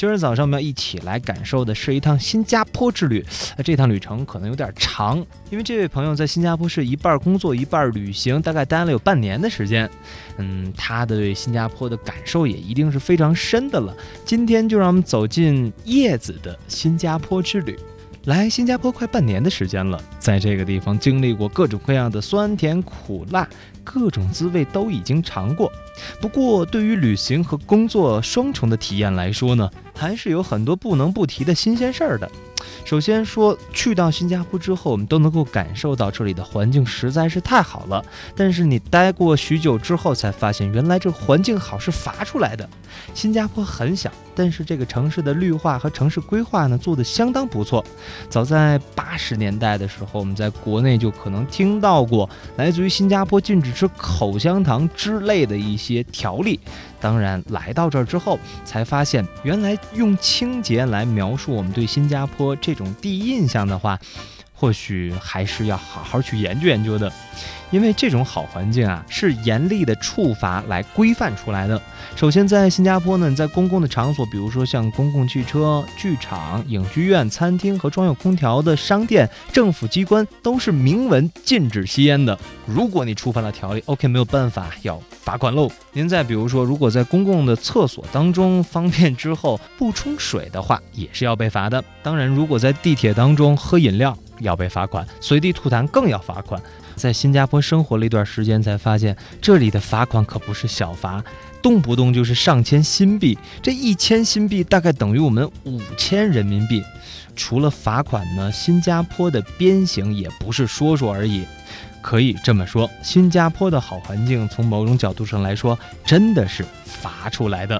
今儿早上我们要一起来感受的是一趟新加坡之旅。这趟旅程可能有点长，因为这位朋友在新加坡是一半工作一半旅行，大概待了有半年的时间。嗯，他的对新加坡的感受也一定是非常深的了。今天就让我们走进叶子的新加坡之旅。来新加坡快半年的时间了，在这个地方经历过各种各样的酸甜苦辣，各种滋味都已经尝过。不过，对于旅行和工作双重的体验来说呢，还是有很多不能不提的新鲜事儿的。首先说，去到新加坡之后，我们都能够感受到这里的环境实在是太好了。但是你待过许久之后，才发现原来这环境好是罚出来的。新加坡很小，但是这个城市的绿化和城市规划呢做得相当不错。早在八十年代的时候，我们在国内就可能听到过来自于新加坡禁止吃口香糖之类的一些条例。当然，来到这儿之后，才发现原来用清洁来描述我们对新加坡这种第一印象的话，或许还是要好好去研究研究的。因为这种好环境啊，是严厉的处罚来规范出来的。首先，在新加坡呢，在公共的场所，比如说像公共汽车、剧场、影剧院、餐厅和装有空调的商店、政府机关，都是明文禁止吸烟的。如果你触犯了条例，OK，没有办法，要罚款喽。您再比如说，如果在公共的厕所当中方便之后不冲水的话，也是要被罚的。当然，如果在地铁当中喝饮料，要被罚款；随地吐痰更要罚款。在新加坡生活了一段时间，才发现这里的罚款可不是小罚，动不动就是上千新币。这一千新币大概等于我们五千人民币。除了罚款呢，新加坡的鞭刑也不是说说而已。可以这么说，新加坡的好环境，从某种角度上来说，真的是罚出来的。